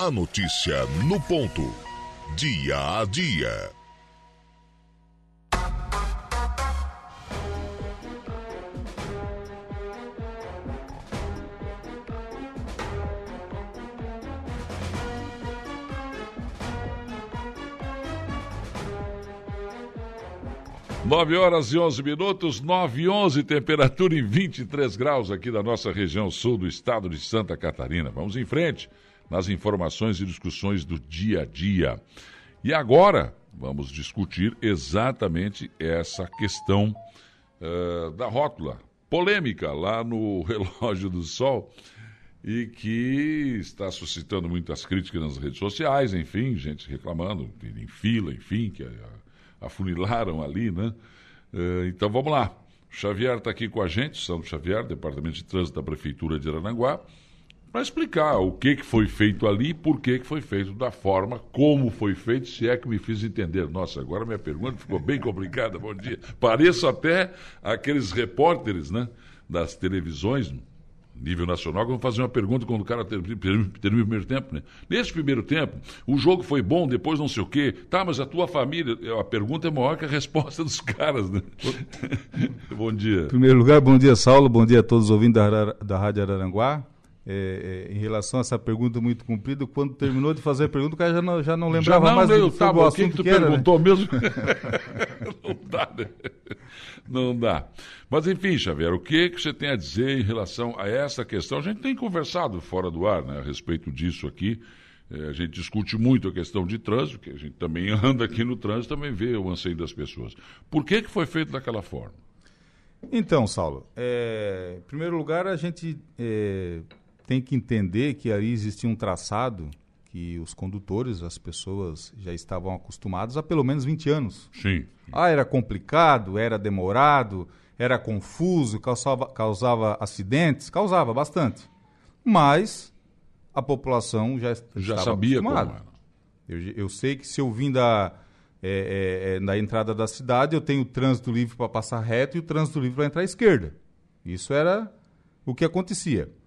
A notícia no ponto. Dia a dia. Nove horas e onze minutos, nove e onze, temperatura em 23 graus aqui da nossa região sul do estado de Santa Catarina. Vamos em frente nas informações e discussões do dia a dia. E agora vamos discutir exatamente essa questão uh, da rótula polêmica lá no Relógio do Sol e que está suscitando muitas críticas nas redes sociais, enfim, gente reclamando, em fila, enfim, que afunilaram ali, né? Uh, então vamos lá. Xavier está aqui com a gente, Sandro Xavier, Departamento de Trânsito da Prefeitura de Aranaguá para explicar o que, que foi feito ali, por que, que foi feito da forma, como foi feito, se é que me fiz entender. Nossa, agora minha pergunta ficou bem complicada, bom dia. Pareço até aqueles repórteres né, das televisões, nível nacional, que vão fazer uma pergunta quando o cara termina, termina o primeiro tempo. Né? Nesse primeiro tempo, o jogo foi bom, depois não sei o quê. Tá, mas a tua família. A pergunta é maior que a resposta dos caras, né? bom dia. Em primeiro lugar, bom dia, Saulo. Bom dia a todos os ouvintes da, da Rádio Araranguá é, é, em relação a essa pergunta muito cumprida, quando terminou de fazer a pergunta, o cara já não, já não lembrava já não, mais do, tá, o assunto que, que tu que era, perguntou né? mesmo. não dá, né? Não dá. Mas enfim, Xavier, o que, que você tem a dizer em relação a essa questão? A gente tem conversado fora do ar né, a respeito disso aqui. É, a gente discute muito a questão de trânsito, que a gente também anda aqui no trânsito, também vê o anseio das pessoas. Por que, que foi feito daquela forma? Então, Saulo, é, em primeiro lugar, a gente é, tem que entender que ali existia um traçado que os condutores, as pessoas já estavam acostumados há pelo menos 20 anos. Sim. Ah, era complicado, era demorado, era confuso, causava, causava acidentes, causava bastante. Mas a população já, já sabia acostumada. como era. Eu, eu sei que se eu vim da, é, é, é, na entrada da cidade, eu tenho o trânsito livre para passar reto e o trânsito livre para entrar à esquerda. Isso era o que acontecia.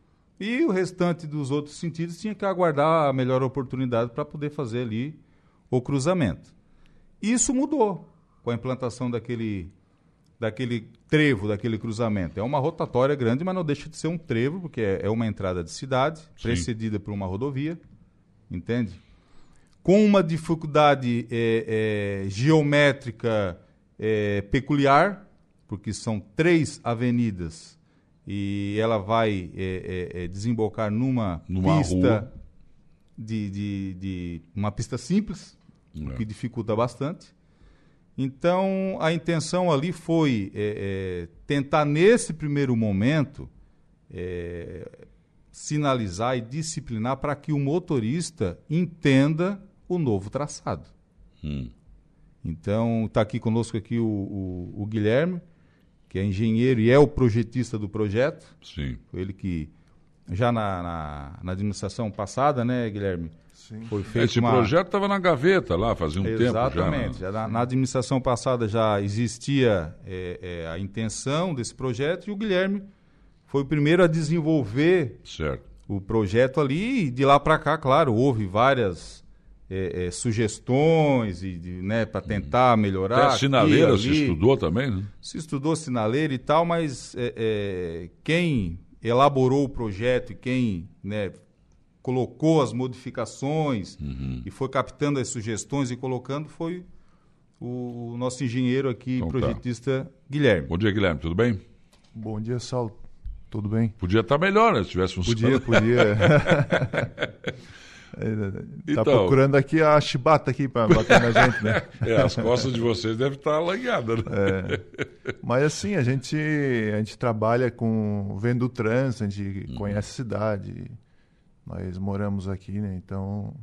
E o restante dos outros sentidos tinha que aguardar a melhor oportunidade para poder fazer ali o cruzamento. Isso mudou com a implantação daquele, daquele trevo, daquele cruzamento. É uma rotatória grande, mas não deixa de ser um trevo, porque é, é uma entrada de cidade, Sim. precedida por uma rodovia, entende? Com uma dificuldade é, é, geométrica é, peculiar, porque são três avenidas e ela vai é, é, é, desembocar numa, numa pista de, de, de, uma pista simples, o é. que dificulta bastante. Então a intenção ali foi é, tentar nesse primeiro momento sinalizar e disciplinar para que o motorista entenda o novo traçado. Hum. Então está aqui conosco aqui o, o, o Guilherme que é engenheiro e é o projetista do projeto. Sim. Foi ele que, já na, na, na administração passada, né, Guilherme? Sim. Foi feito Esse uma... projeto estava na gaveta lá, fazia um Exatamente. tempo já. Exatamente. Né? Na, na, administração passada já existia é, é, a intenção desse projeto e o Guilherme foi o primeiro a desenvolver certo. o projeto ali e de lá para cá, claro, houve várias é, é, sugestões e né, para tentar melhorar. Até sinaleira aqui, se estudou também, né? Se estudou sinaleira e tal, mas é, é, quem elaborou o projeto e quem né, colocou as modificações uhum. e foi captando as sugestões e colocando foi o nosso engenheiro aqui, então, tá. projetista tá. Guilherme. Bom dia, Guilherme, tudo bem? Bom dia, Saulo. Tudo bem? Podia estar tá melhor, né, se tivesse funcionando. Podia, podia. Tá então, procurando aqui a chibata aqui para bater na gente, né? É, as costas de vocês devem estar alanhadas, né? É. Mas assim, a gente, a gente trabalha com vendo o trânsito, a gente uhum. conhece a cidade. Nós moramos aqui, né? Então,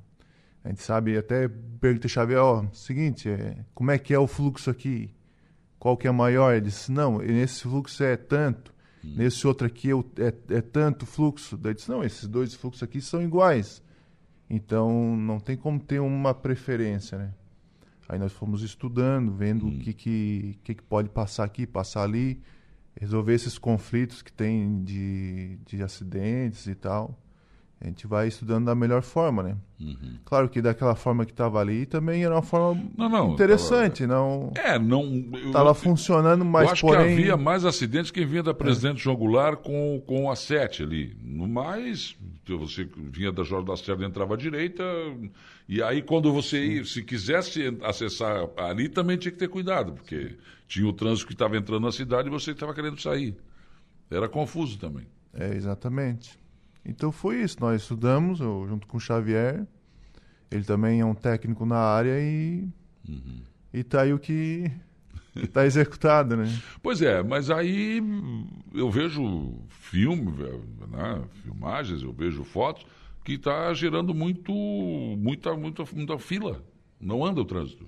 a gente sabe, até pergunta Xavier, ó, seguinte, é, como é que é o fluxo aqui? Qual que é maior? Ele disse, não, nesse fluxo é tanto. Uhum. Nesse outro aqui é, é, é tanto fluxo. Daí disse, não, esses dois fluxos aqui são iguais. Então, não tem como ter uma preferência, né? Aí nós fomos estudando, vendo hum. o que, que, que, que pode passar aqui, passar ali, resolver esses conflitos que tem de, de acidentes e tal. A gente vai estudando da melhor forma, né? Claro que daquela forma que estava ali também era uma forma Não, não, interessante, não É, não. estava funcionando, mas eu acho porém que havia mais acidentes quem vinha da Presidente João Goulart com, com a 7 ali. No mais, você vinha da Jorge Lacerda e entrava à direita. E aí, quando você ia, se quisesse acessar ali, também tinha que ter cuidado, porque tinha o trânsito que estava entrando na cidade e você estava querendo sair. Era confuso também. É, exatamente. Então foi isso. Nós estudamos, eu, junto com o Xavier. Ele também é um técnico na área e. E tá aí o que. que tá executado, né? Pois é, mas aí eu vejo filme, né, filmagens, eu vejo fotos, que está gerando muito, muita, muita, muita fila. Não anda o trânsito.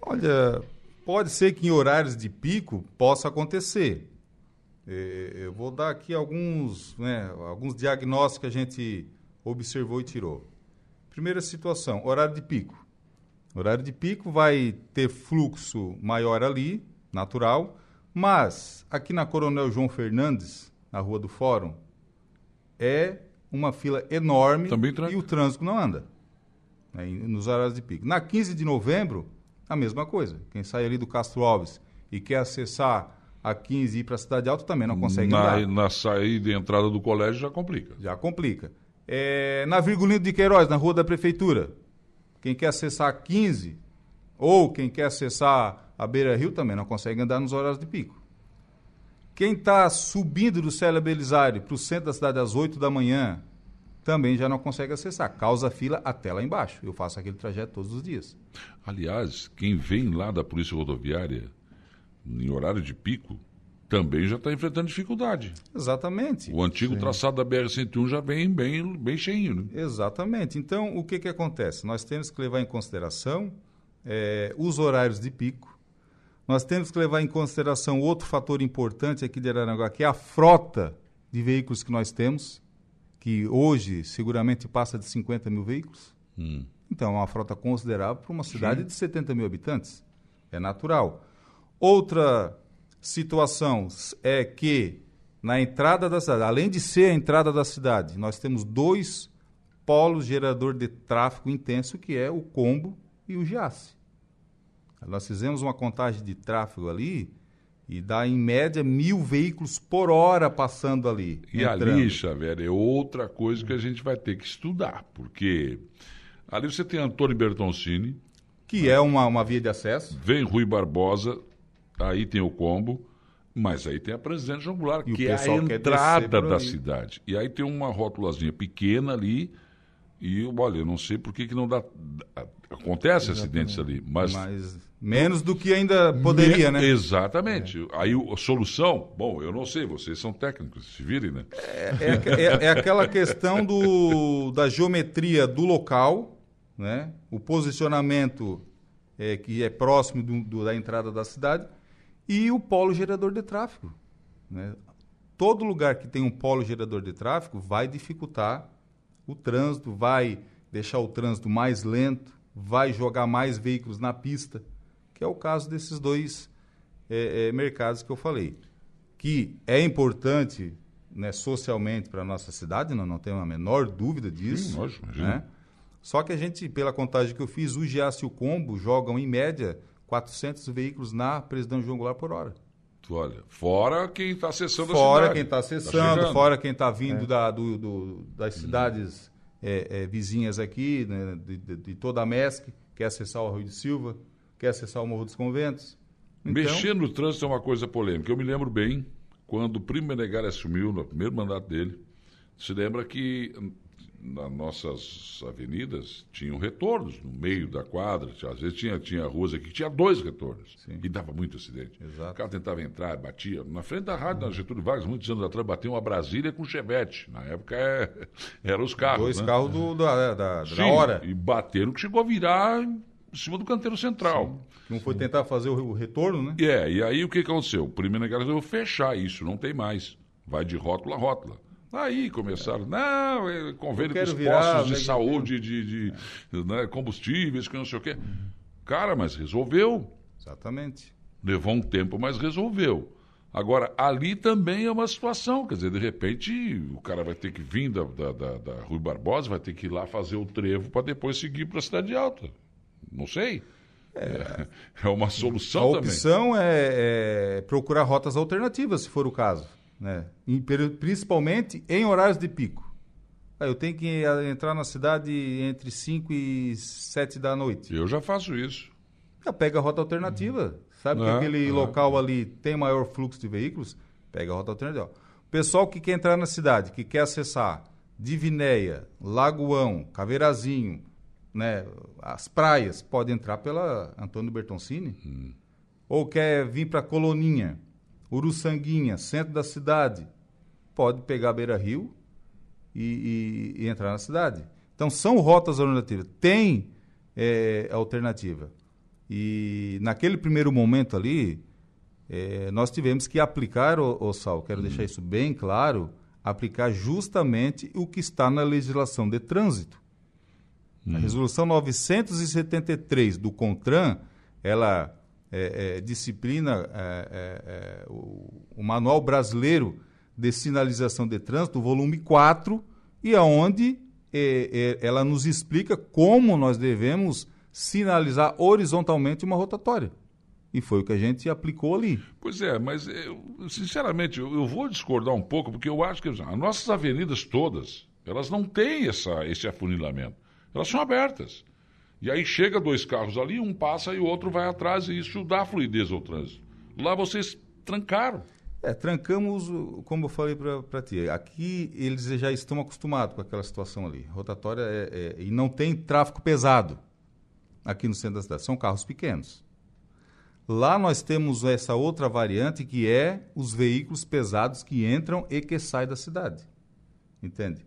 Olha, pode ser que em horários de pico possa acontecer. Eh, Eu vou dar aqui alguns, né, alguns diagnósticos que a gente observou e tirou. Primeira situação, horário de pico. Horário de pico vai ter fluxo maior ali, natural, mas aqui na Coronel João Fernandes, na Rua do Fórum, é uma fila enorme e o trânsito não anda né, nos horários de pico. Na 15 de novembro, a mesma coisa. Quem sai ali do Castro Alves e quer acessar a 15 e ir para a Cidade Alta também não consegue na, andar. na saída e entrada do colégio já complica. Já complica. É, na Virgulino de Queiroz, na Rua da Prefeitura, quem quer acessar a 15 ou quem quer acessar a Beira Rio também não consegue andar nos horários de pico. Quem está subindo do Célia Belisário para o centro da cidade às 8 da manhã também já não consegue acessar. Causa fila até lá embaixo. Eu faço aquele trajeto todos os dias. Aliás, quem vem lá da Polícia Rodoviária em horário de pico também já está enfrentando dificuldade. Exatamente. O antigo traçado da BR-101 já vem bem, bem cheinho. Né? Exatamente. Então, o que, que acontece? Nós temos que levar em consideração eh, os horários de pico. Nós temos que levar em consideração outro fator importante aqui de Araranguá, que é a frota de veículos que nós temos, que hoje seguramente passa de 50 mil veículos. Hum. Então, é uma frota considerável para uma cidade de 70 mil habitantes. É natural. Outra situação é que na entrada da cidade, além de ser a entrada da cidade, nós temos dois polos gerador de tráfego intenso, que é o Combo e o Giasse. Nós fizemos uma contagem de tráfego ali e dá em média mil veículos por hora passando ali. E entrando. ali, Xavier, é outra coisa que a gente vai ter que estudar, porque ali você tem Antônio Bertoncini, Que é uma, uma via de acesso. vem Rui Barbosa, aí tem o combo, mas aí tem a Presidente João Goulart, que é a entrada da ali. cidade. E aí tem uma rótulazinha pequena ali, e olha, eu não sei por que, que não dá. Acontece acidentes ali, mas. Mas menos do que ainda poderia, Me- né? Exatamente. Aí o- a solução, bom, eu não sei, vocês são técnicos, se virem, né? É, é- é aquela questão do, da geometria do local, né? o posicionamento é, que é próximo do- do- da entrada da cidade e o polo gerador de tráfego. né? Todo lugar que tem um polo gerador de tráfego vai dificultar o trânsito, vai deixar o trânsito mais lento, vai jogar mais veículos na pista, que é o caso desses dois é, é, mercados que eu falei que é importante né, socialmente para a nossa cidade, não, não tenho a menor dúvida disso. Sim, lógico, né? Só que a gente, pela contagem que eu fiz, o Giasse e o Combo jogam, em média, 400 veículos na Presidente João Goulart por hora. Olha, fora quem está acessando a Fora cidade. quem está Tá acessando, chegando. fora quem está vindo da- do- do- das cidades é, é, vizinhas aqui, né, de, de- de toda a MESC, quer acessar o Arroio de Silva, quer acessar o Morro dos Conventos. Então, Mexer no trânsito é uma coisa polêmica. Eu me lembro bem, quando o Primo Menegali assumiu, no primeiro mandato dele, se lembra que nas nossas avenidas tinham retornos no meio da quadra. Tinha- Às vezes tinha, tinha ruas aqui que tinha dois retornos. Sim. E dava muito acidente. Exato. O cara tentava entrar, batia. Na frente da rádio, na Getúlio Vargas, muitos anos atrás, bateu uma Brasília com Chevette. Na época é, eram os carros. dois né? carros do- da, da, da Sim, hora. E bateram que chegou a virar em cima do canteiro central. Um foi tentar fazer o, retorno, né? E É, e aí o que aconteceu? O primeiro negócio resolveu fechar isso, não tem mais. Vai de rótula a rótula. Aí começaram, não, é convênio com os postos de né, saúde, de, de, né, combustíveis, que não sei o quê. Cara, mas resolveu. Exatamente. Levou um tempo, mas resolveu. Agora, ali também é uma situação, quer dizer, de repente o cara vai ter que vir da, da, da, da Rui Barbosa, vai ter que ir lá fazer o trevo para depois seguir para a Cidade Alta. Não sei. É, é uma solução também. A opção também. É, é, procurar rotas alternativas, se for o caso. Né? Em, principalmente em horários de pico. Eu tenho que entrar na cidade entre 5 e 7 da noite. Eu já faço isso. Já pega a rota alternativa. Sabe que aquele local ali tem maior fluxo de veículos? Pega a rota alternativa. O pessoal que quer entrar na cidade, que quer acessar Divinéia, Lagoão, Caveirazinho, né, as praias, pode entrar pela Antônio Bertoncini. Hum. Ou quer vir para Coloninha, Uruçanguinha, centro da cidade, pode pegar Beira Rio e, e, e entrar na cidade. Então são rotas alternativas. Tem é, alternativa. E naquele primeiro momento ali, é, nós tivemos que aplicar, o, o Sal, quero uhum. deixar isso bem claro, aplicar justamente o que está na legislação de trânsito. Uhum. A resolução 973 do CONTRAN, ela é, é, disciplina é, é, é, o, o, Manual Brasileiro de Sinalização de Trânsito, volume 4, e aonde ela nos explica como nós devemos sinalizar horizontalmente uma rotatória. E foi o que a gente aplicou ali. Pois é, mas eu, sinceramente eu, eu, vou discordar um pouco, porque eu acho que as nossas avenidas todas, elas não têm essa, esse afunilamento. Elas são abertas. E aí chega dois carros ali, um passa e o outro vai atrás, e isso dá fluidez ao trânsito. Lá vocês trancaram. É, trancamos, como eu falei para ti, aqui eles já estão acostumados com aquela situação ali. Rotatória é, é, e não tem tráfego pesado aqui no centro da cidade, são carros pequenos. Lá nós temos essa outra variante que é os veículos pesados que entram e que saem da cidade. Entende?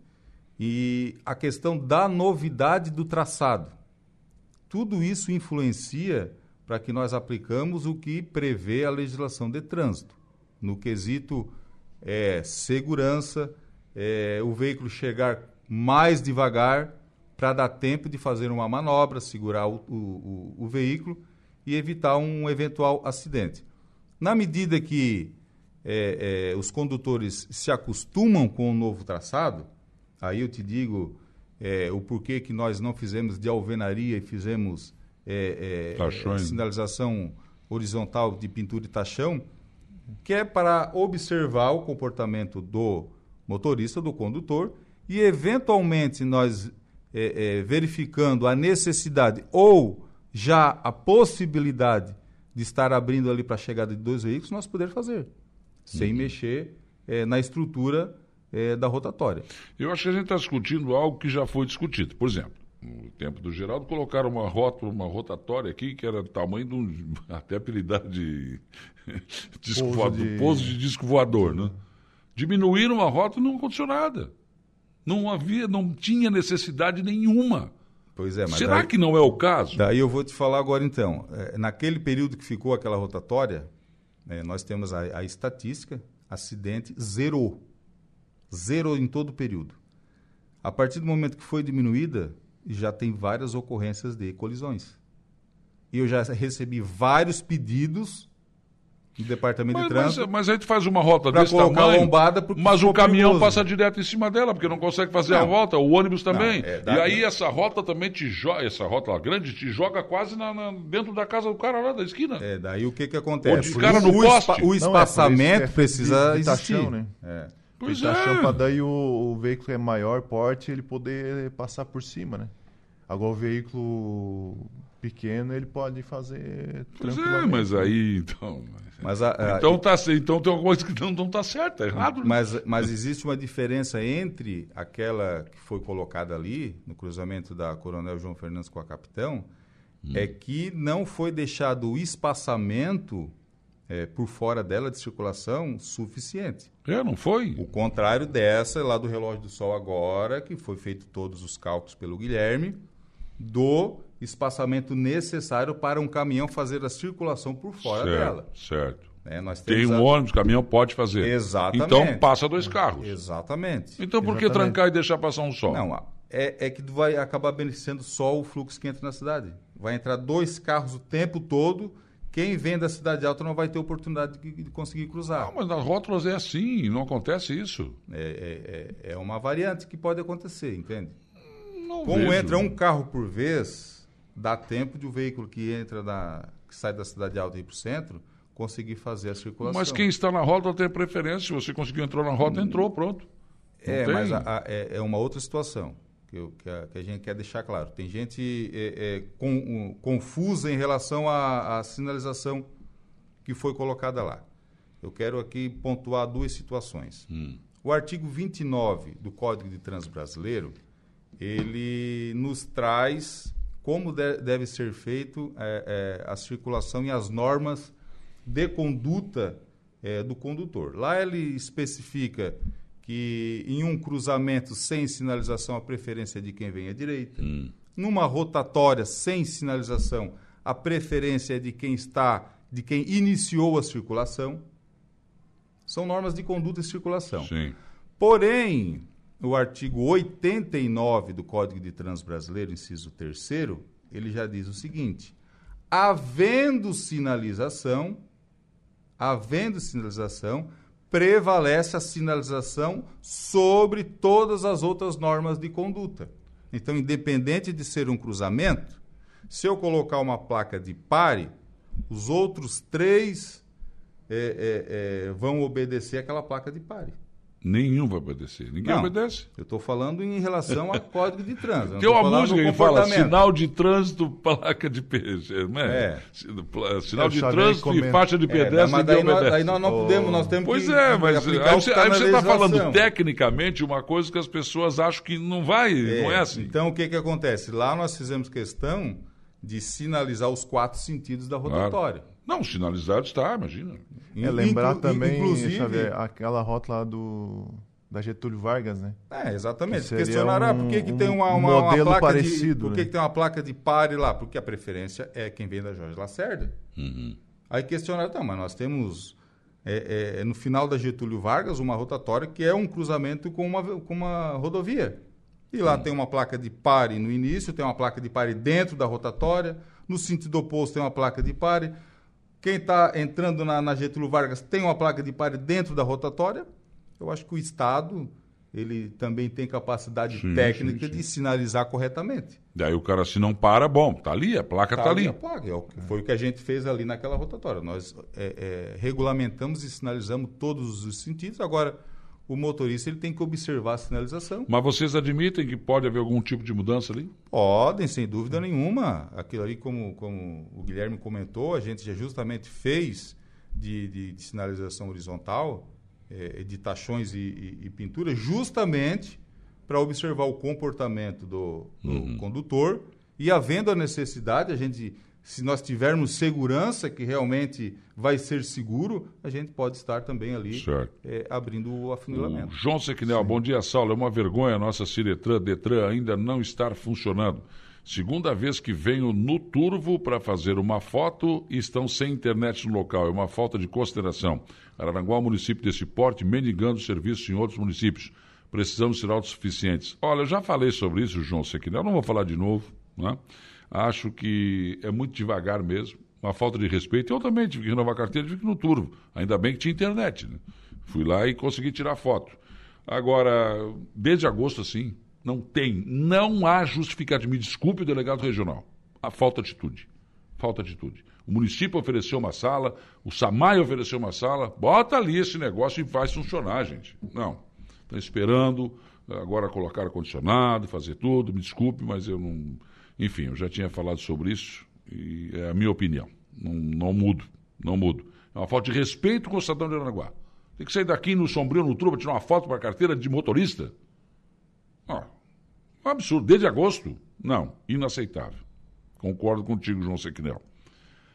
E a questão da novidade do traçado. Tudo isso influencia para que nós aplicamos o que prevê a legislação de trânsito. No quesito é, segurança, é, o veículo chegar mais devagar, para dar tempo de fazer uma manobra, segurar o, o, o, veículo e evitar um eventual acidente. Na medida que é, é, os condutores se acostumam com o novo traçado, aí eu te digo é, o porquê que nós não fizemos de alvenaria e fizemos é, é, sinalização horizontal de pintura e tachão, que é para observar o comportamento do motorista, do condutor, e eventualmente nós é, é, verificando a necessidade ou já a possibilidade de estar abrindo ali para a chegada de dois veículos, nós poder fazer, sem uhum. mexer é, na estrutura é, da rotatória. Eu acho que a gente está discutindo algo que já foi discutido. Por exemplo, no tempo do Geraldo, colocaram uma rota, uma rotatória aqui que era do tamanho de um. até apelidado de. disco pouso, voador, de... pouso de disco voador, né? Diminuíram a rota e não aconteceu nada. Não havia, não tinha necessidade nenhuma. Pois é, mas Será daí, que não é o caso? Daí eu vou te falar agora então. É, naquele período que ficou aquela rotatória, é, nós temos a, a, estatística, acidente zerou. Zerou em todo o período. A partir do momento que foi diminuída, já tem várias ocorrências de colisões. E eu já recebi vários pedidos do departamento mas, de trânsito. Mas, mas a gente faz uma rota desse tamanho. Lombada mas o caminhão perigoso. passa direto em cima dela, porque não consegue fazer não. a volta, o ônibus também. Não, é, e aí essa rota também te joga, essa rota lá, grande, te joga quase na, na, dentro da casa do cara lá da esquina. É, daí o que que acontece? O cara no o, poste. o espaçamento é, precisa de, de existir. Né? É. Pois é. para daí o, o veículo é maior porte, ele poder passar por cima, né? Agora o veículo pequeno ele pode fazer pois é, mas aí então mas a, a, então tá então tem alguma coisa que não, não tá certa é errado mas mas existe uma diferença entre aquela que foi colocada ali no cruzamento da Coronel João Fernandes com a Capitão hum. é que não foi deixado o espaçamento é, por fora dela de circulação suficiente. É, não foi? O contrário dessa, lá do relógio do sol agora, que foi feito todos os cálculos pelo Guilherme, do espaçamento necessário para um caminhão fazer a circulação por fora certo, dela. Certo. É, Tem um a... ônibus, caminhão pode fazer. Exatamente. Então passa dois carros. Exatamente. Então por Exatamente. que trancar e deixar passar um só? Não, é, é que vai acabar beneficiando só o fluxo que entra na cidade. Vai entrar dois carros o tempo todo quem vem da cidade alta não vai ter oportunidade de, de conseguir cruzar. Não, mas nas rótulas é assim, não acontece isso. É, é, é uma variante que pode acontecer, entende? Não Como vejo. entra um carro por vez, dá tempo de o veículo que entra da, que sai da cidade alta e ir para o centro conseguir fazer a circulação. Mas quem está na rótula tem preferência. Se você conseguiu entrar na rota, entrou, pronto. Não É, tem- mas a- a- é, é uma outra situação que, eu- que a, que a gente quer deixar claro. Tem gente é, é, com- um, confusa em relação à, à sinalização que foi colocada lá. Eu quero aqui pontuar duas situações. O artigo 29 do Código de Trânsito Brasileiro, ele nos traz como de- deve ser feito é, é, a circulação e as normas de conduta é, do condutor. Lá ele especifica que em um cruzamento sem sinalização a preferência é de quem vem à direita. Numa rotatória sem sinalização, a preferência é de quem está, de quem iniciou a circulação. São normas de conduta e circulação. Sim. Porém, o artigo 89 do Código de Trânsito Brasileiro, inciso 3 ele já diz o seguinte: havendo sinalização, havendo sinalização, prevalece a sinalização sobre todas as outras normas de conduta. Então, independente de ser um cruzamento, se eu colocar uma placa de pare, os outros três eh, eh, eh, vão obedecer aquela placa de pare. Nenhum vai obedecer. Ninguém Não. obedece. Eu estou falando em relação ao código de trânsito. Tem uma música que fala sinal de trânsito, placa de. Não é? É. Sinal É, o de trânsito e faixa de É, pedestre, mas daí nós, daí nós não podemos, nós temos Pois que é, mas aí o você tá está falando tecnicamente uma coisa que as pessoas acham que não vai, não é assim. Então, o que, que acontece? Lá nós fizemos questão de sinalizar os quatro sentidos da Claro. Não, sinalizado está, imagina. É lembrar Inclu- também, inclusive, Xavier, aquela rota lá do, da Getúlio Vargas, né? É, exatamente. Que seria Questionaram, ah, por que, que um- tem uma, um uma, uma modelo placa parecido, de. Por né? que, que tem uma placa de pare lá? Porque a preferência é quem vem da Jorge Lacerda. Uhum. Aí questionaram, tá, mas nós temos é, é, no final da Getúlio Vargas uma rotatória que é um cruzamento com uma, com uma rodovia. E lá tem uma placa de pare no início, tem uma placa de pare dentro da rotatória, no sentido oposto tem uma placa de pare. Quem está entrando na, na Getúlio Vargas tem uma placa de pare dentro da rotatória. Eu acho que o Estado ele também tem capacidade Sim, técnica sim, sim. de sinalizar corretamente. Daí o cara, se não para, bom, tá ali, a placa tá, ali. a placa, é foi o que a gente fez ali naquela rotatória. Nós é, é, regulamentamos e sinalizamos todos os sentidos. Agora, o motorista ele tem que observar a sinalização. Mas vocês admitem que pode haver algum tipo de mudança ali? Podem, sem dúvida nenhuma. Aquilo ali, como, como o Guilherme comentou, a gente já justamente fez de, de- de sinalização horizontal, eh, de tachões e, e, e pintura, justamente para observar o comportamento do, do condutor e havendo a necessidade, a gente, se nós tivermos segurança que realmente vai ser seguro, a gente pode estar também ali eh, abrindo o O afunilamento. João Sequinel, bom dia, Saulo. É uma vergonha a nossa Ciretran Detran ainda não estar funcionando. Segunda vez que venho no Turvo para fazer uma foto e estão sem internet no local. É uma falta de consideração. Araranguá é um município desse porte, mendigando serviços em outros municípios. Precisamos ser autossuficientes. Olha, eu já falei sobre isso, João Sequinel, não vou falar de novo. Né? Acho que é muito devagar mesmo, uma falta de respeito. Eu também tive que renovar a carteira, tive que ir no Turvo. Ainda bem que tinha internet. Né? Fui lá e consegui tirar foto. Agora, desde agosto, assim, não tem, não há justificativa. Me desculpe delegado regional. A falta de atitude. Falta de atitude. O município ofereceu uma sala, o SAMAI ofereceu uma sala, bota ali esse negócio e faz funcionar, gente. Não. Estão esperando agora colocar ar-condicionado, fazer tudo. Me desculpe, mas eu não. Enfim, eu já tinha falado sobre isso e é a minha opinião. Não, não mudo, não mudo. É uma falta de respeito com o cidadão de Aranaguá. Tem que sair daqui no sombrio, no truba, tirar uma foto para a carteira de motorista. Ah, um absurdo. Desde agosto? Não, inaceitável. Concordo contigo, João Sequinel.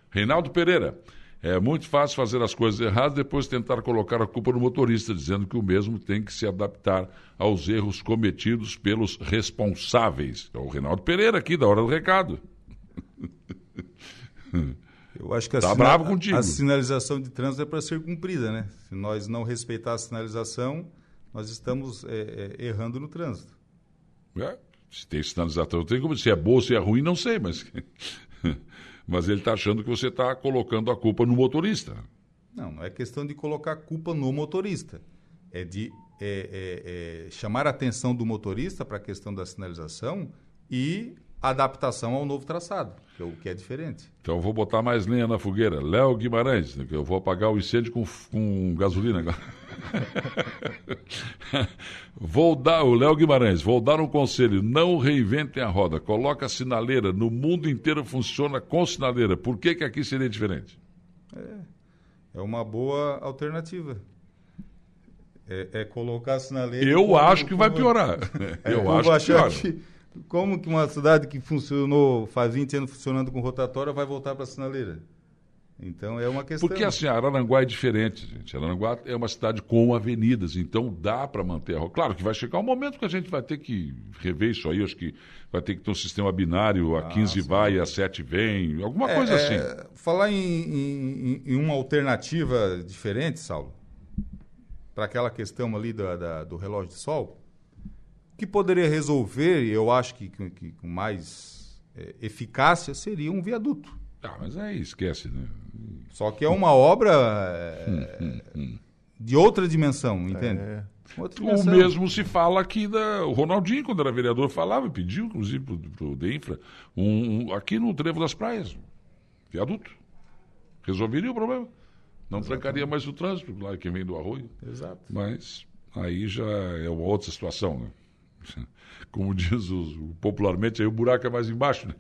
Reinaldo Pereira. É muito fácil fazer as coisas erradas depois tentar colocar a culpa no motorista, dizendo que o mesmo tem que se adaptar aos erros cometidos pelos responsáveis. É o Reinaldo Pereira aqui, da Hora do Recado. Eu acho que a, Tá sina- a sinalização de trânsito é para ser cumprida, né? Se nós não respeitar a sinalização, nós estamos é, é, errando no trânsito. É, se tem sinalização, tem como. Se é boa, se é ruim, não sei, mas. Mas ele está achando que você está colocando a culpa no motorista. Não, não é questão de colocar culpa no motorista. É de é, é, é chamar a atenção do motorista para a questão da sinalização e adaptação ao novo traçado, que é o que é diferente. Então vou botar mais lenha na fogueira. Léo Guimarães, que eu vou apagar o incêndio com, com gasolina agora. vou dar, o Léo Guimarães, vou dar um conselho, não reinventem a roda, coloca a sinaleira, no mundo inteiro funciona com sinaleira, por que, que aqui seria diferente? É, é uma boa alternativa. É, é colocar a sinaleira... Eu como, acho que como, vai piorar. É, eu acho que piora. Que como que uma cidade que funcionou, faz 20 anos funcionando com rotatória, vai voltar para a sinaleira? Então é uma questão. Porque assim, Araranguá é diferente, gente. Araranguá é uma cidade com avenidas, então dá para manter a rota. Claro que vai chegar um momento que a gente vai ter que rever isso aí, acho que vai ter que ter um sistema binário, a ah, 15 sim. vai, a 7 vem, alguma é, coisa assim. É, falar em, em, em, uma alternativa diferente, Saulo, para aquela questão ali da, da, do relógio de sol, que poderia resolver, e eu acho que, que, que com mais é, eficácia, seria um viaduto. Ah, mas aí esquece, né? Só que é uma obra é, de outra dimensão, entende? É. O mesmo se fala aqui da. O Ronaldinho, quando era vereador, falava, pediu, inclusive, para o DEINFRA, um, um, aqui no Trevo das Praias, viaduto. Resolveria o problema. Não Exatamente. trancaria mais o trânsito, lá quem vem do arroio. Exato. Mas aí já é uma outra situação, né? Como diz os, popularmente, aí o buraco é mais embaixo. Né?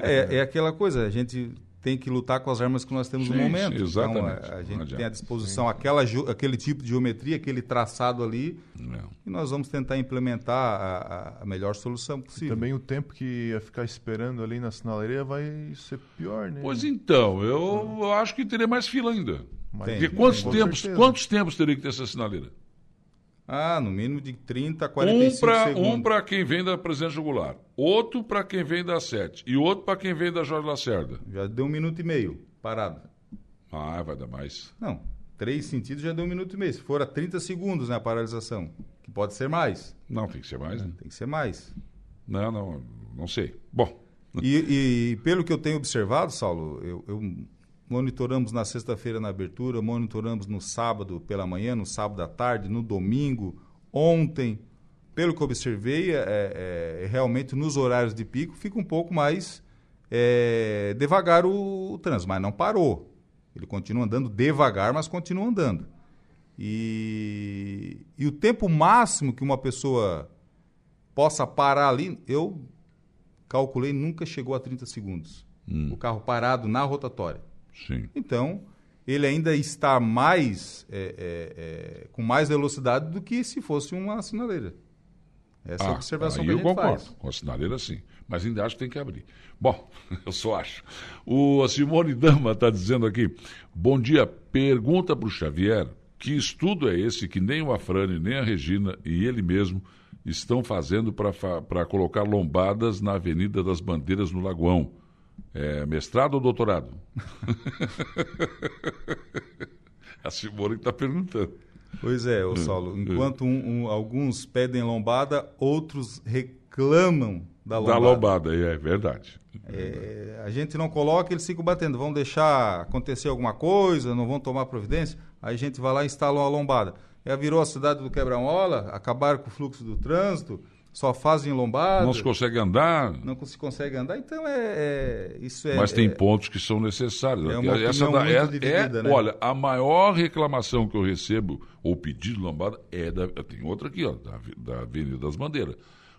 É, é aquela coisa, a gente tem que lutar com as armas que nós temos sim, no momento. Sim, exatamente. Então, a, a gente tem à disposição aquela, aquele tipo de geometria, aquele traçado ali, Não. e nós vamos tentar implementar a, a, melhor solução possível. E também o tempo que ia ficar esperando ali na sinaleira vai ser pior, né? Pois então, eu, acho que teria mais fila ainda. Tem, Porque quantos, tempos, quantos tempos teria que ter essa sinaleira? Ah, no mínimo de 30 a 45 um pra, segundos. Um para quem vem da Presidente Jugular, outro para quem vem da Sete e outro para quem vem da Jorge Lacerda. Já deu um minuto e meio, parado. Ah, vai dar mais. Não, três sentidos já deu um minuto e meio. Se for a 30 segundos né, a paralisação, que pode ser mais. Não, tem que ser mais, né? Tem que ser mais. Não, não, não sei. Bom. E, e pelo que eu tenho observado, Saulo, eu, eu monitoramos na sexta-feira na abertura, monitoramos no sábado pela manhã, no sábado à tarde, no domingo, ontem. Pelo que observei, é, é, é realmente nos horários de pico fica um pouco mais é, devagar o, o trânsito, mas não parou. Ele continua andando devagar, mas continua andando. E, e o tempo máximo que uma pessoa possa parar ali, eu calculei, nunca chegou a 30 segundos. Hum. O carro parado na rotatória. Sim. Então, ele ainda está mais é, é, é, com mais velocidade do que se fosse uma sinaleira. Essa ah, é a ah, observação que eu concordo. faz. Com a sinaleira, sim. Mas ainda acho que tem que abrir. Bom, eu só acho. O Simone Dama está dizendo aqui: bom dia, pergunta para o Xavier que estudo é esse que nem o Afrane, nem a Regina e ele mesmo estão fazendo para colocar lombadas na Avenida das Bandeiras no Lagoão. É, mestrado ou doutorado? a Simone está perguntando. Pois é, o Saulo. É. Enquanto um, um, alguns pedem lombada, outros reclamam da lombada. Da lombada, é verdade. É, a gente não coloca, eles ficam batendo. Vão deixar acontecer alguma coisa, não vão tomar providência. Aí a gente vai lá e instala uma lombada. Já virou a cidade do quebra-mola, acabaram com o fluxo do trânsito só fazem lombada. Não se consegue andar. Não se consegue andar, então é, é isso é. Mas tem é, pontos que são necessários. É uma Essa da, é, dividida, é, né? Olha, a maior reclamação que eu recebo, ou pedido de lombada, é da. Tem outra aqui, ó, da, da Avenida das Bandeiras.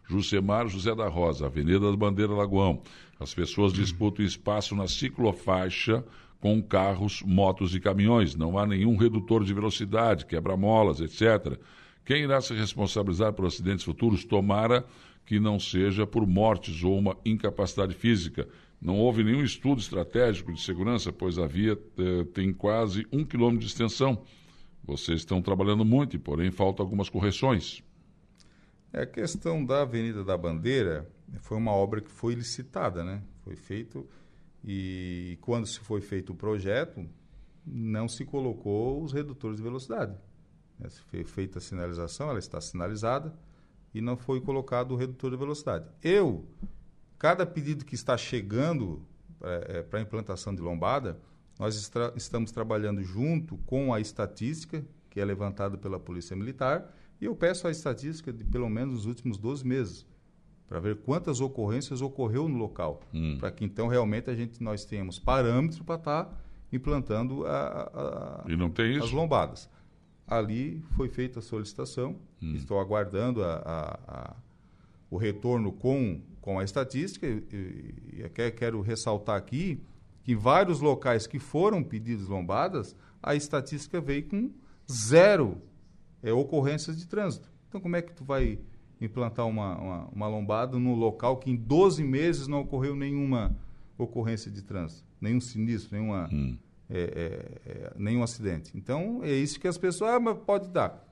Jusemar José da Rosa, Avenida das Bandeiras Lagoão. As pessoas disputam espaço na ciclofaixa com carros, motos e caminhões. Não há nenhum redutor de velocidade, quebra-molas, etc. Quem irá se responsabilizar por acidentes futuros? Tomara que não seja por mortes ou uma incapacidade física. Não houve nenhum estudo estratégico de segurança, pois a via eh, tem quase um quilômetro de extensão. Vocês estão trabalhando muito, porém faltam algumas correções. É, a questão da Avenida da Bandeira foi uma obra que foi licitada, né? Foi feito e quando se foi feito o projeto, não se colocou os redutores de velocidade. Né? Foi feita a sinalização, ela está sinalizada e não foi colocado o redutor de velocidade. Eu, cada pedido que está chegando para é, a implantação de lombada, nós estamos trabalhando junto com a estatística, que é levantada pela Polícia Militar, e eu peço a estatística de pelo menos os últimos 12 meses, para ver quantas ocorrências ocorreu no local, hum. para que então realmente a gente nós tenhamos parâmetros para estar tá implantando a, a, as lombadas. Ali foi feita a solicitação, hum. estou aguardando a, o retorno com, com a estatística e, e, quero ressaltar aqui que vários locais que foram pedidos lombadas, a estatística veio com zero é, ocorrências de trânsito. Então, como é que tu vai implantar uma, uma, uma, lombada num local que em 12 meses não ocorreu nenhuma ocorrência de trânsito, nenhum sinistro, nenhuma, hum. É, é, é nenhum acidente? Então, é isso que as pessoas, ah, mas pode dar.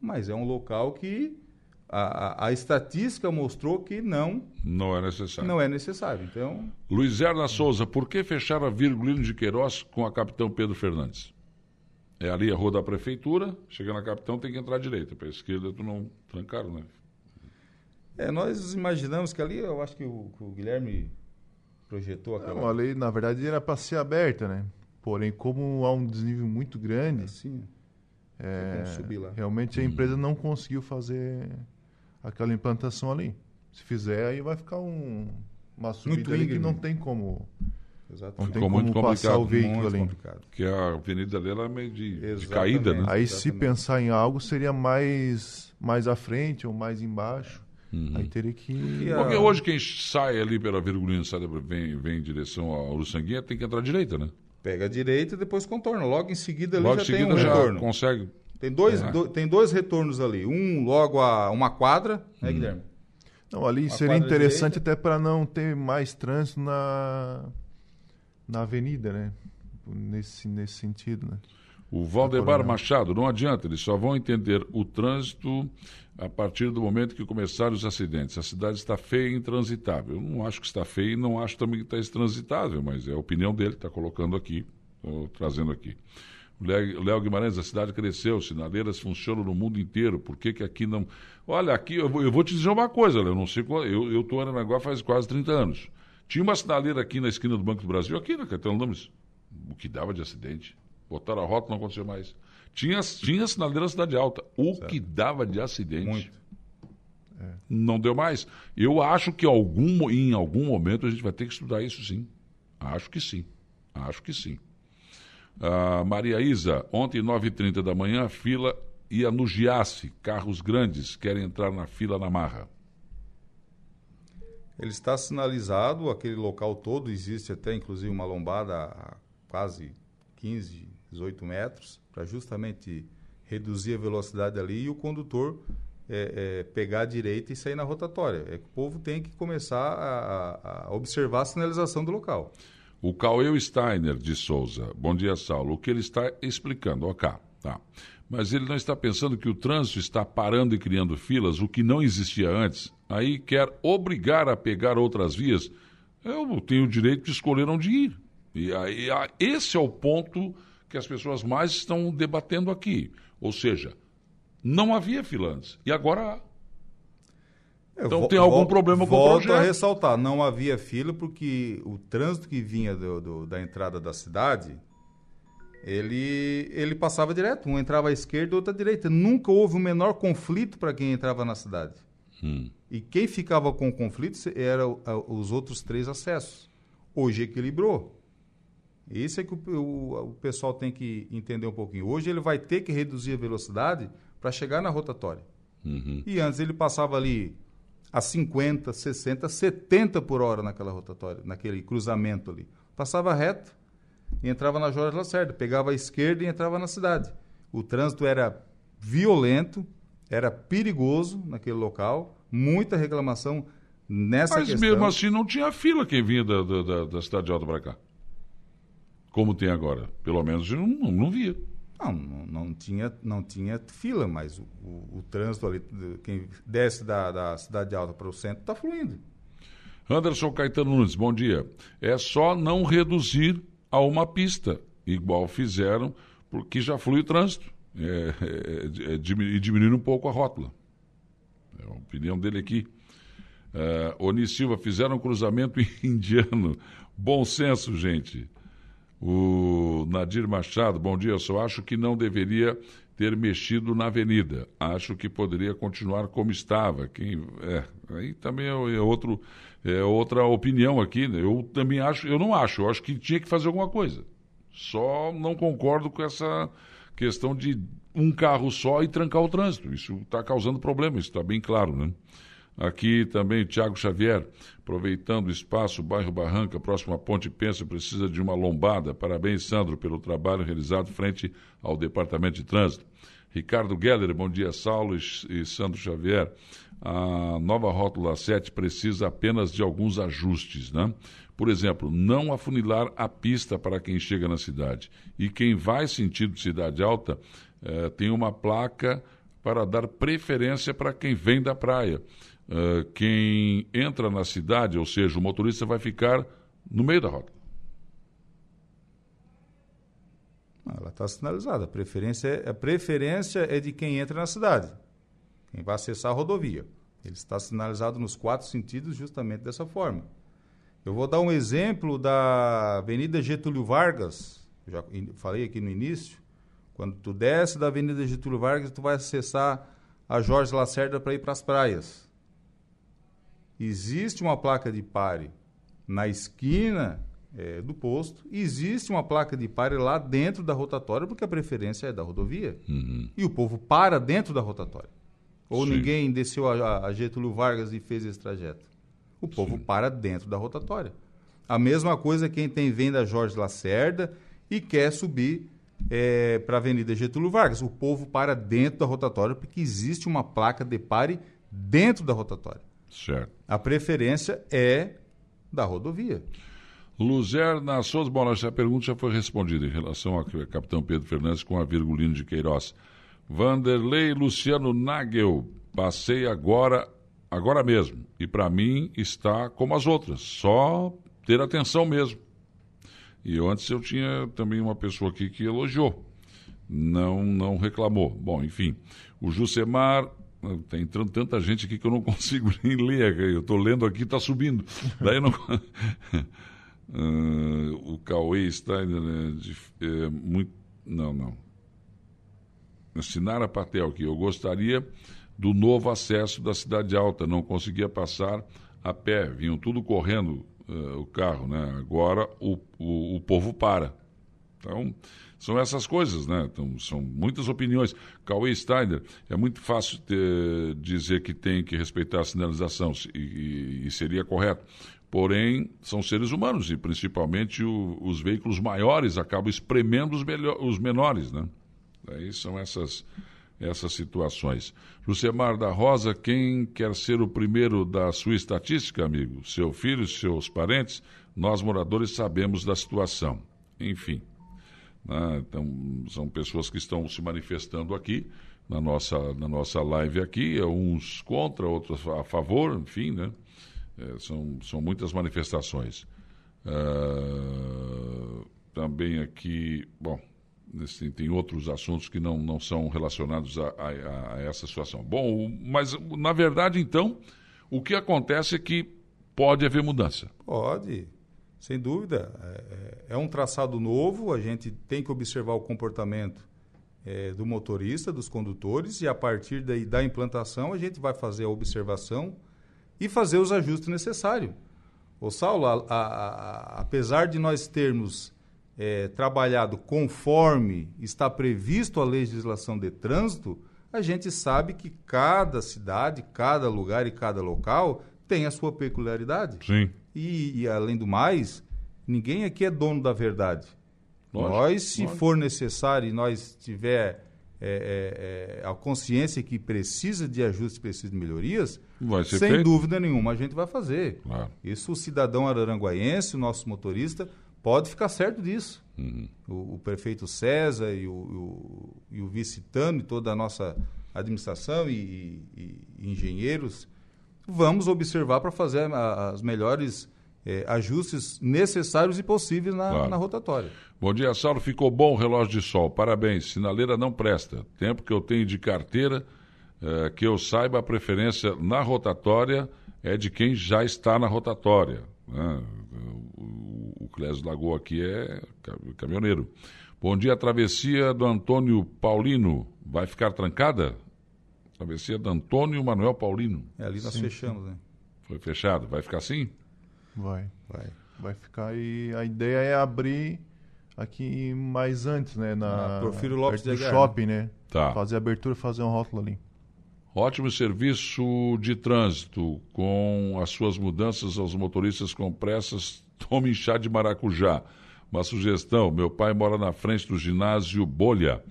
Mas é um local que a, a, a, estatística mostrou que não não é necessário. Não é necessário. Então, Luiz Erna Souza, por que fechar a Virgulino de Queiroz com a Capitão Pedro Fernandes? É ali a rua da prefeitura, chega na Capitão tem que entrar à direita, para a esquerda tu não trancaram, né? É, nós imaginamos que ali, eu acho que o, que o Guilherme projetou aquela. Não, ali, na verdade, era para ser aberta, né? Porém, como há um desnível muito grande, assim, é, realmente a empresa não conseguiu fazer aquela implantação ali. Se fizer, aí vai ficar um, uma subida ali que não tem como. Exatamente. Não tem Ficou como passar o veículo ali. Complicado. Porque a avenida ali era meio de, de caída, né? Aí Exatamente. se pensar em algo seria mais, mais à frente ou mais embaixo. Uhum. Aí teria que. Porque hoje quem sai ali pela Virgulina, sai, vem, vem em direção ao Uruçanguinha, tem que entrar à direita, né? Pega a direita e depois contorna. Logo em seguida ali Logo já tem um já retorno. consegue tem dois, é. do, tem dois retornos ali. Um logo a uma quadra, né, hum. Guilherme? Não, ali uma seria interessante direita. até para não ter mais trânsito na, na avenida, né? Nesse, nesse sentido, né? O Valdemar Machado, não adianta, eles só vão entender o trânsito a partir do momento que começarem os acidentes. A cidade está feia e intransitável. Eu não acho que está feia e não acho também que está intransitável, mas é a opinião dele, está colocando aqui, trazendo aqui. Léo Guimarães, a cidade cresceu, sinaleiras funcionam no mundo inteiro, por que, que aqui não. Olha, aqui eu vou, eu vou te dizer uma coisa, Léo, eu não sei qual. Eu estou em Aranaguá faz quase 30 anos. Tinha uma sinaleira aqui na esquina do Banco do Brasil, aqui na Caetano Lames, o que dava de acidente. Botaram a rota, não aconteceu mais. Tinha, tinha sinaleira na Cidade Alta, o certo. que dava de acidente. Muito. É. Não deu mais. Eu acho que algum, em algum momento a gente vai ter que estudar isso sim. Acho que sim. Acho que sim. Uh, Maria Isa, ontem, 9h30 da manhã, a fila ia no Giasse. Carros grandes querem entrar na fila na marra. Ele está sinalizado, aquele local todo, existe até inclusive uma lombada a quase 15, 18 metros, para justamente reduzir a velocidade ali e o condutor é, é, pegar a direita e sair na rotatória. É que o povo tem que começar a, a observar a sinalização do local. O Cauê Steiner de Souza. Bom dia, Saulo. O que ele está explicando, ok, tá. Mas ele não está pensando que o trânsito está parando e criando filas, o que não existia antes. Aí quer obrigar a pegar outras vias. Eu tenho o direito de escolher onde ir. E aí, esse é o ponto que as pessoas mais estão debatendo aqui. Ou seja, não havia fila antes. E agora há. Então tem algum problema com o projeto. Volto a ressaltar, não havia fila porque o trânsito que vinha do, do, da entrada da cidade, ele, ele passava direto. Um entrava à esquerda, outro à direita. Nunca houve o um menor conflito para quem entrava na cidade. Hum. E quem ficava com conflito eram os outros três acessos. Hoje equilibrou. Isso é que o, o, o pessoal tem que entender um pouquinho. Hoje ele vai ter que reduzir a velocidade para chegar na rotatória. Uhum. E antes ele passava ali a 50, 60, 70 por hora naquela rotatória, naquele cruzamento ali. Passava reto e entrava na Jorge Lacerda, pegava a esquerda e entrava na cidade. O trânsito era violento, era perigoso naquele local, muita reclamação nessa Mas questão. mesmo assim não tinha fila quem vinha da, da, da cidade de Alta para cá. Como tem agora. Pelo menos eu não, não via. Não, não, tinha, não tinha fila, mas o, o, o trânsito ali, quem desce da, da cidade alta para o centro, está fluindo. Anderson Caetano Nunes, bom dia. É só não reduzir a uma pista, igual fizeram, porque já flui o trânsito. É, é, é, e diminuir um pouco a rótula. É a opinião dele aqui. Uh, Oni Silva, fizeram um cruzamento indiano. Bom senso, gente. O Nadir Machado, bom dia. Só acho que não deveria ter mexido na avenida. Acho que poderia continuar como estava. Quem, é, aí também é, é, outro, é outra opinião aqui. Né? Eu também acho, eu não acho, eu acho que tinha que fazer alguma coisa. Só não concordo com essa questão de um carro só e trancar o trânsito. Isso está causando problema, isso está bem claro, né? Aqui também Tiago Xavier, aproveitando o espaço, bairro Barranca, próximo à Ponte Pensa, precisa de uma lombada. Parabéns, Sandro, pelo trabalho realizado frente ao Departamento de Trânsito. Ricardo Geller, bom dia, Saulo e Sandro Xavier. A nova rótula 7 precisa apenas de alguns ajustes, né? Por exemplo, não afunilar a pista para quem chega na cidade. E quem vai sentido cidade alta eh, tem uma placa para dar preferência para quem vem da praia. Uh, quem entra na cidade, ou seja, o motorista vai ficar no meio da rota. Ela está sinalizada. A preferência, é, a preferência é de quem entra na cidade, quem vai acessar a rodovia. Ele está sinalizado nos quatro sentidos justamente dessa forma. Eu vou dar um exemplo da Avenida Getúlio Vargas, já falei aqui no início. Quando tu desce da Avenida Getúlio Vargas, tu vai acessar a Jorge Lacerda para ir para as praias existe uma placa de pare na esquina é, do posto, existe uma placa de pare lá dentro da rotatória, porque a preferência é da rodovia. Uhum. E o povo para dentro da rotatória. Ou Sim. ninguém desceu a, a, Getúlio Vargas e fez esse trajeto. O povo Sim. para dentro da rotatória. A mesma coisa quem tem venda Jorge Lacerda e quer subir é, para a Avenida Getúlio Vargas. O povo para dentro da rotatória porque existe uma placa de pare dentro da rotatória. Certo. A preferência é da rodovia. Luzerna Souza, bom, essa pergunta já foi respondida em relação ao capitão Pedro Fernandes com a Virgulino de Queiroz. Vanderlei Luciano Nagel, passei agora, agora mesmo. E para mim está como as outras, só ter atenção mesmo. E antes eu tinha também uma pessoa aqui que elogiou, não, não reclamou. Bom, enfim, o Jusemar Está entrando tanta gente aqui que eu não consigo nem ler. Eu estou lendo aqui, está subindo. Daí não. uh, o Cauê está né, de, é, muito. Não, não. Sinara Patel aqui. Eu gostaria do novo acesso da Cidade Alta. Não conseguia passar a pé. Vinham tudo correndo uh, o carro, né? Agora o, o, o povo para. Então, são essas coisas, né? Então, são muitas opiniões. Cauê Steiner, é muito fácil ter, dizer que tem que respeitar a sinalização, e, e, seria correto. Porém, são seres humanos e, principalmente, o, os veículos maiores acabam espremendo os, melhor, os menores, né? Aí são essas, essas situações. Lucemar da Rosa, quem quer ser o primeiro da sua estatística, amigo? Seu filho, seus parentes? Nós, moradores, sabemos da situação. Enfim. Né? Então, são pessoas que estão se manifestando aqui na nossa, na nossa live aqui, uns contra, outros a favor, enfim, né? É, são, são muitas manifestações. Uh, também aqui, bom, tem, tem outros assuntos que não, não são relacionados a, a, a essa situação. Bom, mas na verdade, então, o que acontece é que pode haver mudança. Pode. Sem dúvida. É, é, é, um traçado novo, a gente tem que observar o comportamento é, do motorista, dos condutores, e a partir daí, da implantação a gente vai fazer a observação e fazer os ajustes necessários. Ô Saulo, a, a, a, apesar de nós termos é, trabalhado conforme está previsto a legislação de trânsito, a gente sabe que cada cidade, cada lugar e cada local tem a sua peculiaridade. Sim. E, e, além do mais, ninguém aqui é dono da verdade. Lógico, nós, se lógico. for necessário e nós tiver é, é, é, a consciência que precisa de ajustes, precisa de melhorias, sem feito. dúvida nenhuma a gente vai fazer. Claro. Isso o cidadão araranguaense, o nosso motorista, pode ficar certo disso. Uhum. O, o, prefeito César e o, o, e o vice-tano e toda a nossa administração e, e, e engenheiros vamos observar para fazer a, as melhores é, ajustes necessários e possíveis na, claro. na, rotatória. Bom dia, Saulo. Ficou bom o relógio de sol. Parabéns. Sinaleira não presta. Tempo que eu tenho de carteira, é, que eu saiba, a preferência na rotatória é de quem já está na rotatória. Né? O, o Clésio Lagoa aqui é caminhoneiro. Bom dia, a travessia do Antônio Paulino vai ficar trancada? Travessia do Antônio Manuel Paulino. É, ali nós sim, fechamos, sim. né? Foi fechado. Vai ficar assim? Vai. Vai. Vai ficar e a ideia é abrir aqui mais antes, né? Na, ah, Porfírio Lopes do shopping, né? Tá. Fazer abertura, fazer um rótulo ali. Ótimo serviço de trânsito, com as suas mudanças aos motoristas com pressas, tome chá de maracujá. Uma sugestão, meu pai mora na frente do ginásio Bolha.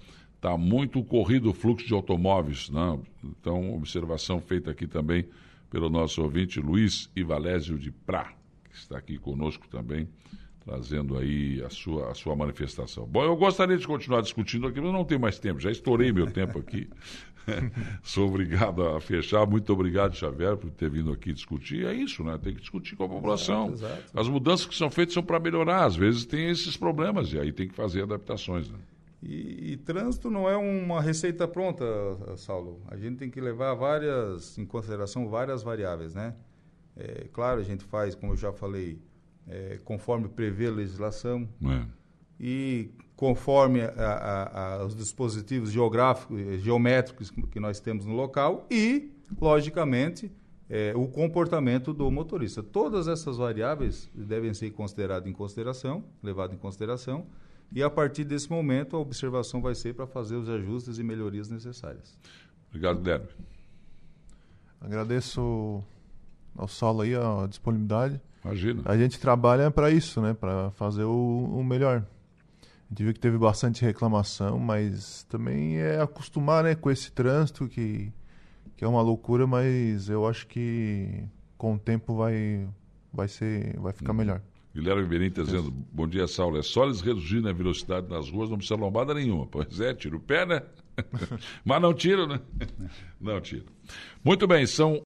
Está muito corrido o fluxo de automóveis. Né? Então, observação feita aqui também pelo nosso ouvinte Luiz Ivalésio de Prá, que está aqui conosco também, trazendo aí a sua, a sua manifestação. Bom, eu gostaria de continuar discutindo aqui, mas não tenho mais tempo, já estourei meu tempo aqui. Sou obrigado a fechar. Muito obrigado, Xavier, por ter vindo aqui discutir. É isso, né? Tem que discutir com a população. Exato, exato. As mudanças que são feitas são para melhorar. Às vezes tem esses problemas e aí tem que fazer adaptações. Né? E, e, trânsito não é uma receita pronta, Saulo. A gente tem que levar várias, em consideração várias variáveis, né? É, claro, a gente faz, como eu já falei, é, conforme prevê a legislação. É. E conforme a, a, a, os dispositivos geográficos, geométricos que nós temos no local e, logicamente, é, o comportamento do motorista. Todas essas variáveis devem ser consideradas em consideração, levadas em consideração, e a partir desse momento a observação vai ser para fazer os ajustes e melhorias necessárias. Obrigado, Guilherme. Agradeço ao Saulo aí a disponibilidade. Imagina. A gente trabalha para isso, né? Para fazer o, o melhor. A gente viu que teve bastante reclamação, mas também é acostumar né, com esse trânsito que, que é uma loucura, mas eu acho que com o tempo vai, vai, ser, vai ficar hum. melhor. Guilherme Benítez dizendo, bom dia, Saulo. É só eles reduzirem a velocidade nas ruas, não precisa lombada nenhuma. Pois é, tira o pé, né? Mas não tira, né? Não tira. Muito bem, são